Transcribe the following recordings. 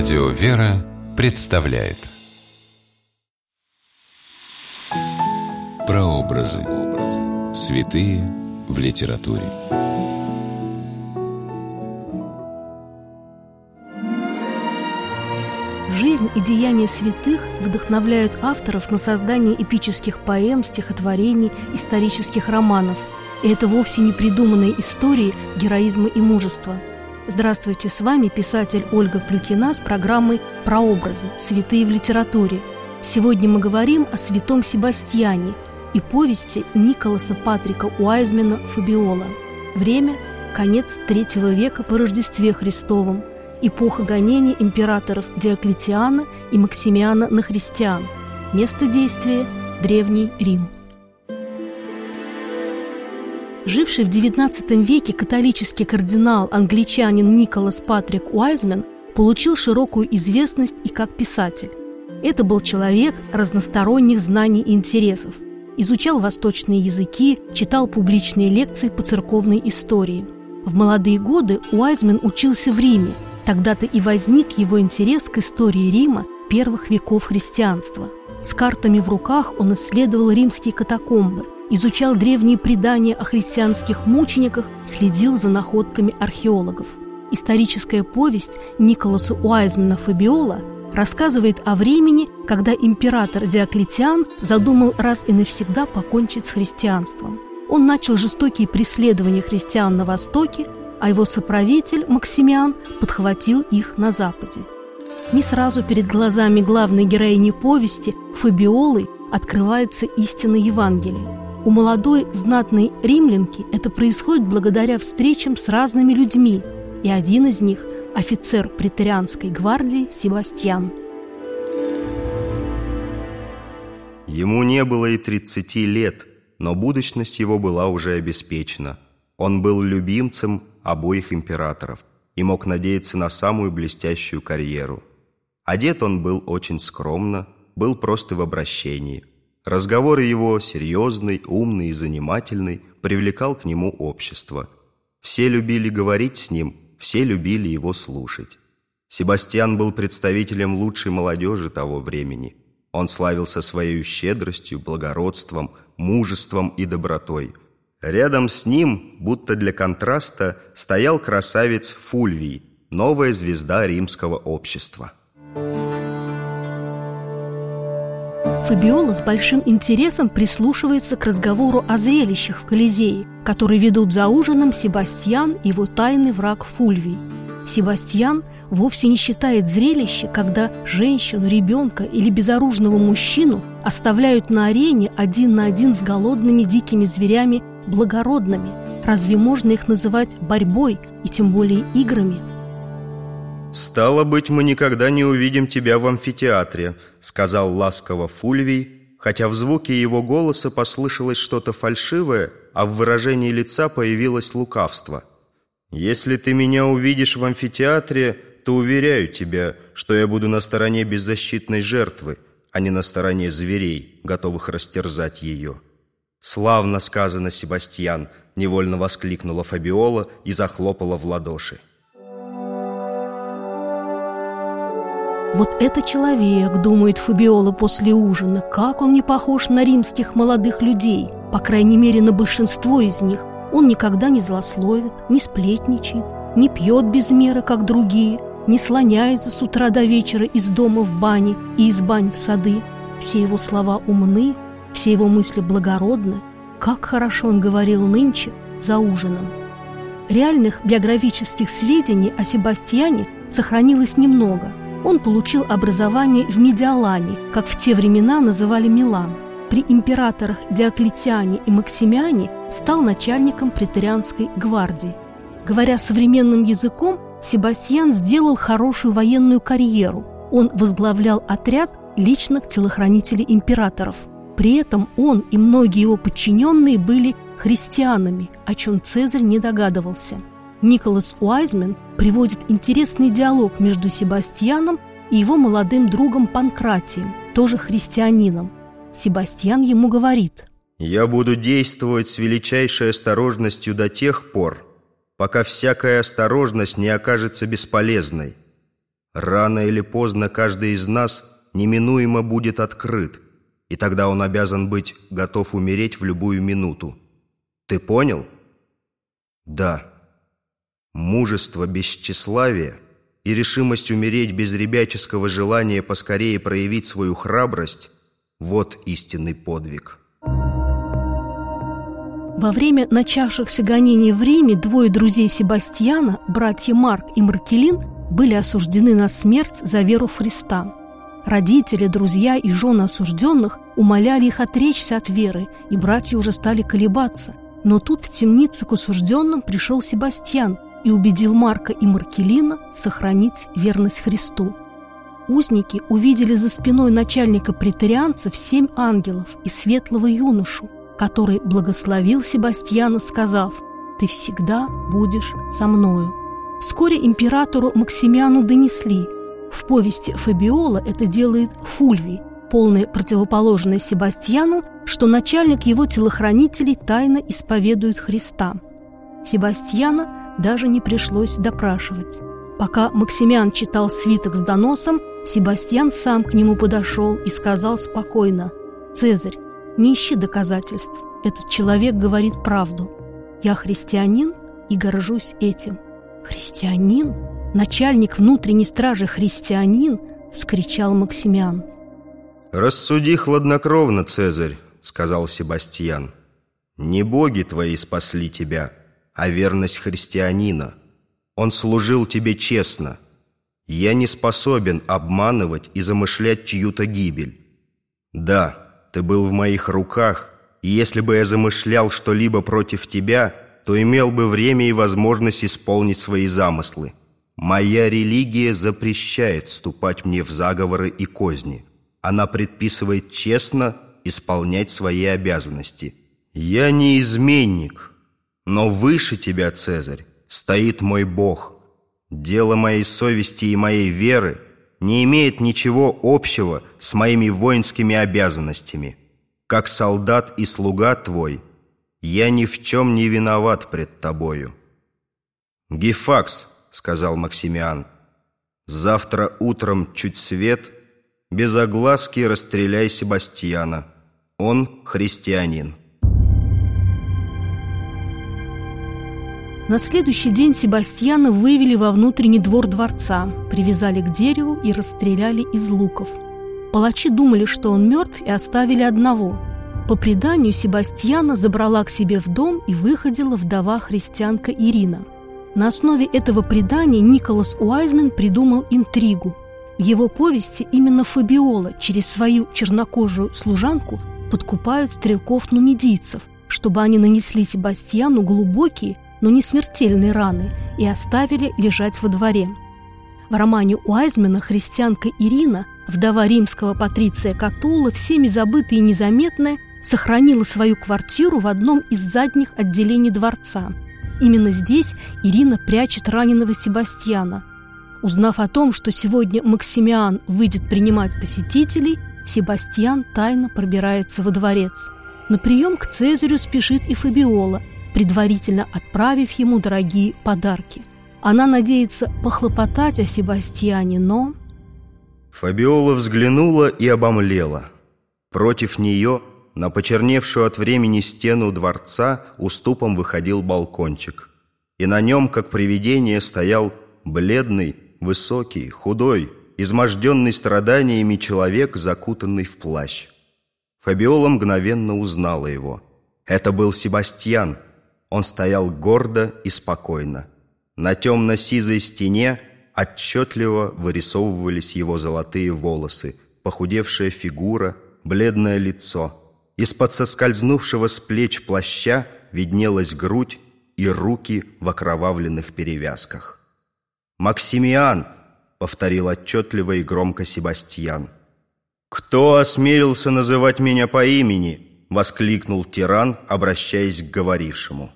Радио «Вера» представляет Прообразы. Святые в литературе. Жизнь и деяния святых вдохновляют авторов на создание эпических поэм, стихотворений, исторических романов. И это вовсе не придуманные истории героизма и мужества – Здравствуйте, с вами писатель Ольга Клюкина с программой «Прообразы. Святые в литературе». Сегодня мы говорим о святом Себастьяне и повести Николаса Патрика Уайзмена «Фабиола». Время – конец третьего века по Рождестве Христовом, эпоха гонения императоров Диоклетиана и Максимиана на христиан. Место действия – Древний Рим. Живший в XIX веке католический кардинал-англичанин Николас Патрик Уайзмен получил широкую известность и как писатель. Это был человек разносторонних знаний и интересов. Изучал восточные языки, читал публичные лекции по церковной истории. В молодые годы Уайзмен учился в Риме. Тогда-то и возник его интерес к истории Рима первых веков христианства. С картами в руках он исследовал римские катакомбы – изучал древние предания о христианских мучениках, следил за находками археологов. Историческая повесть Николаса Уайзмана Фабиола рассказывает о времени, когда император Диоклетиан задумал раз и навсегда покончить с христианством. Он начал жестокие преследования христиан на Востоке, а его соправитель Максимиан подхватил их на Западе. Не сразу перед глазами главной героини повести Фабиолы открывается истина Евангелия. У молодой знатной римлянки это происходит благодаря встречам с разными людьми, и один из них – офицер претерианской гвардии Себастьян. Ему не было и тридцати лет, но будущность его была уже обеспечена. Он был любимцем обоих императоров и мог надеяться на самую блестящую карьеру. Одет он был очень скромно, был просто в обращении. Разговор его, серьезный, умный и занимательный, привлекал к нему общество. Все любили говорить с ним, все любили его слушать. Себастьян был представителем лучшей молодежи того времени. Он славился своей щедростью, благородством, мужеством и добротой. Рядом с ним, будто для контраста, стоял красавец Фульвий, новая звезда римского общества. Фабиола с большим интересом прислушивается к разговору о зрелищах в Колизее, которые ведут за ужином Себастьян и его тайный враг Фульвий. Себастьян вовсе не считает зрелище, когда женщину, ребенка или безоружного мужчину оставляют на арене один на один с голодными дикими зверями благородными. Разве можно их называть борьбой и тем более играми? «Стало быть, мы никогда не увидим тебя в амфитеатре», сказал ласково Фульвий, хотя в звуке его голоса послышалось что-то фальшивое, а в выражении лица появилось лукавство. «Если ты меня увидишь в амфитеатре, то уверяю тебя, что я буду на стороне беззащитной жертвы, а не на стороне зверей, готовых растерзать ее». «Славно сказано, Себастьян!» — невольно воскликнула Фабиола и захлопала в ладоши. Вот это человек, думает Фабиола после ужина, как он не похож на римских молодых людей, по крайней мере, на большинство из них. Он никогда не злословит, не сплетничает, не пьет без меры, как другие, не слоняется с утра до вечера из дома в бане и из бань в сады. Все его слова умны, все его мысли благородны. Как хорошо он говорил нынче за ужином. Реальных биографических сведений о Себастьяне сохранилось немного – он получил образование в Медиалане, как в те времена называли Милан. При императорах Диоклетиане и Максимиане стал начальником претерианской гвардии. Говоря современным языком, Себастьян сделал хорошую военную карьеру. Он возглавлял отряд личных телохранителей императоров. При этом он и многие его подчиненные были христианами, о чем Цезарь не догадывался – Николас Уайзмен приводит интересный диалог между Себастьяном и его молодым другом Панкратием, тоже христианином. Себастьян ему говорит «Я буду действовать с величайшей осторожностью до тех пор, пока всякая осторожность не окажется бесполезной. Рано или поздно каждый из нас неминуемо будет открыт, и тогда он обязан быть готов умереть в любую минуту. Ты понял? Да. Мужество без и решимость умереть без ребяческого желания поскорее проявить свою храбрость – вот истинный подвиг. Во время начавшихся гонений в Риме двое друзей Себастьяна, братья Марк и Маркелин, были осуждены на смерть за веру в Христа. Родители, друзья и жены осужденных умоляли их отречься от веры, и братья уже стали колебаться. Но тут в темницу к осужденным пришел Себастьян и убедил Марка и Маркелина сохранить верность Христу. Узники увидели за спиной начальника претарианцев семь ангелов и светлого юношу, который благословил Себастьяна, сказав «Ты всегда будешь со мною». Вскоре императору Максимиану донесли. В повести Фабиола это делает Фульвий, полной противоположной Себастьяну, что начальник его телохранителей тайно исповедует Христа. Себастьяна даже не пришлось допрашивать. Пока Максимиан читал свиток с доносом, Себастьян сам к нему подошел и сказал спокойно «Цезарь, не ищи доказательств. Этот человек говорит правду. Я христианин и горжусь этим». «Христианин? Начальник внутренней стражи христианин?» — вскричал Максимиан. «Рассуди хладнокровно, Цезарь», — сказал Себастьян. «Не боги твои спасли тебя, а верность христианина. Он служил тебе честно. Я не способен обманывать и замышлять чью-то гибель. Да, ты был в моих руках, и если бы я замышлял что-либо против тебя, то имел бы время и возможность исполнить свои замыслы. Моя религия запрещает вступать мне в заговоры и козни. Она предписывает честно исполнять свои обязанности. Я не изменник, но выше тебя, Цезарь, стоит мой Бог. Дело моей совести и моей веры не имеет ничего общего с моими воинскими обязанностями. Как солдат и слуга твой – я ни в чем не виноват пред тобою». «Гефакс», — сказал Максимиан, — «завтра утром чуть свет, без огласки расстреляй Себастьяна. Он христианин». На следующий день Себастьяна вывели во внутренний двор дворца, привязали к дереву и расстреляли из луков. Палачи думали, что он мертв, и оставили одного – по преданию, Себастьяна забрала к себе в дом и выходила вдова-христианка Ирина. На основе этого предания Николас Уайзмен придумал интригу. В его повести именно Фабиола через свою чернокожую служанку подкупают стрелков-нумидийцев, чтобы они нанесли Себастьяну глубокие, но не смертельные раны и оставили лежать во дворе. В романе Уайзмена христианка Ирина, вдова римского патриция Катула, всеми забытая и незаметная, сохранила свою квартиру в одном из задних отделений дворца. Именно здесь Ирина прячет раненого Себастьяна. Узнав о том, что сегодня Максимиан выйдет принимать посетителей, Себастьян тайно пробирается во дворец. На прием к Цезарю спешит и Фабиола, предварительно отправив ему дорогие подарки. Она надеется похлопотать о Себастьяне, но... Фабиола взглянула и обомлела. Против нее на почерневшую от времени стену дворца уступом выходил балкончик. И на нем, как привидение, стоял бледный, высокий, худой, изможденный страданиями человек, закутанный в плащ. Фабиола мгновенно узнала его. Это был Себастьян. Он стоял гордо и спокойно. На темно-сизой стене отчетливо вырисовывались его золотые волосы, похудевшая фигура, бледное лицо – из-под соскользнувшего с плеч плаща виднелась грудь и руки в окровавленных перевязках. «Максимиан!» — повторил отчетливо и громко Себастьян. «Кто осмелился называть меня по имени?» — воскликнул тиран, обращаясь к говорившему.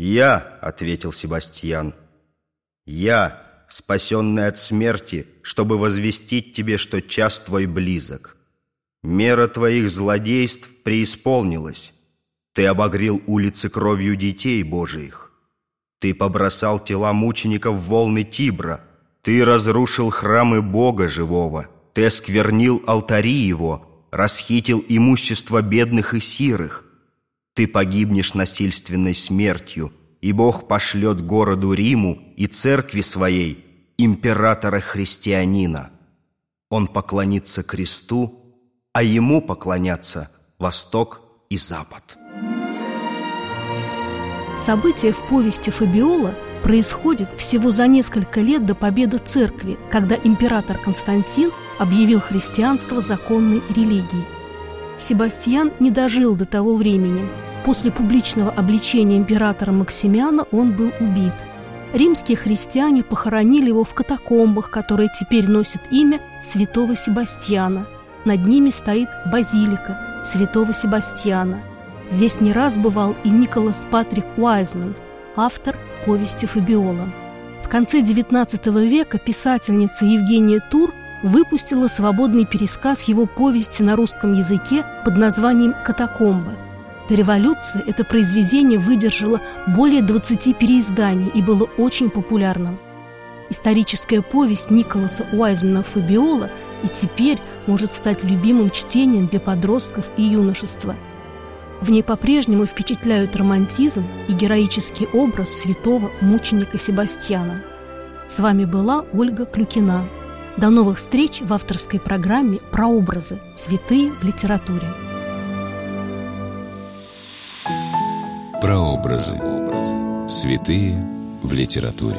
«Я», — ответил Себастьян, — «я, спасенный от смерти, чтобы возвестить тебе, что час твой близок». Мера твоих злодейств преисполнилась. Ты обогрел улицы кровью детей Божиих. Ты побросал тела мучеников в волны Тибра. Ты разрушил храмы Бога живого, ты осквернил алтари Его, расхитил имущество бедных и сирых. Ты погибнешь насильственной смертью, и Бог пошлет городу Риму и церкви своей императора-христианина. Он поклонится кресту, а ему поклонятся Восток и Запад. События в повести Фабиола происходят всего за несколько лет до победы церкви, когда император Константин объявил христианство законной религией. Себастьян не дожил до того времени. После публичного обличения императора Максимиана он был убит. Римские христиане похоронили его в катакомбах, которые теперь носят имя святого Себастьяна. Над ними стоит базилика святого Себастьяна – Здесь не раз бывал и Николас Патрик Уайзман, автор повести Фабиола. В конце XIX века писательница Евгения Тур выпустила свободный пересказ его повести на русском языке под названием «Катакомбы». До революции это произведение выдержало более 20 переизданий и было очень популярным. Историческая повесть Николаса Уайзмана Фабиола и теперь может стать любимым чтением для подростков и юношества – в ней по-прежнему впечатляют романтизм и героический образ святого мученика Себастьяна. С вами была Ольга Клюкина. До новых встреч в авторской программе «Прообразы. Святые в литературе». Прообразы. Святые в литературе.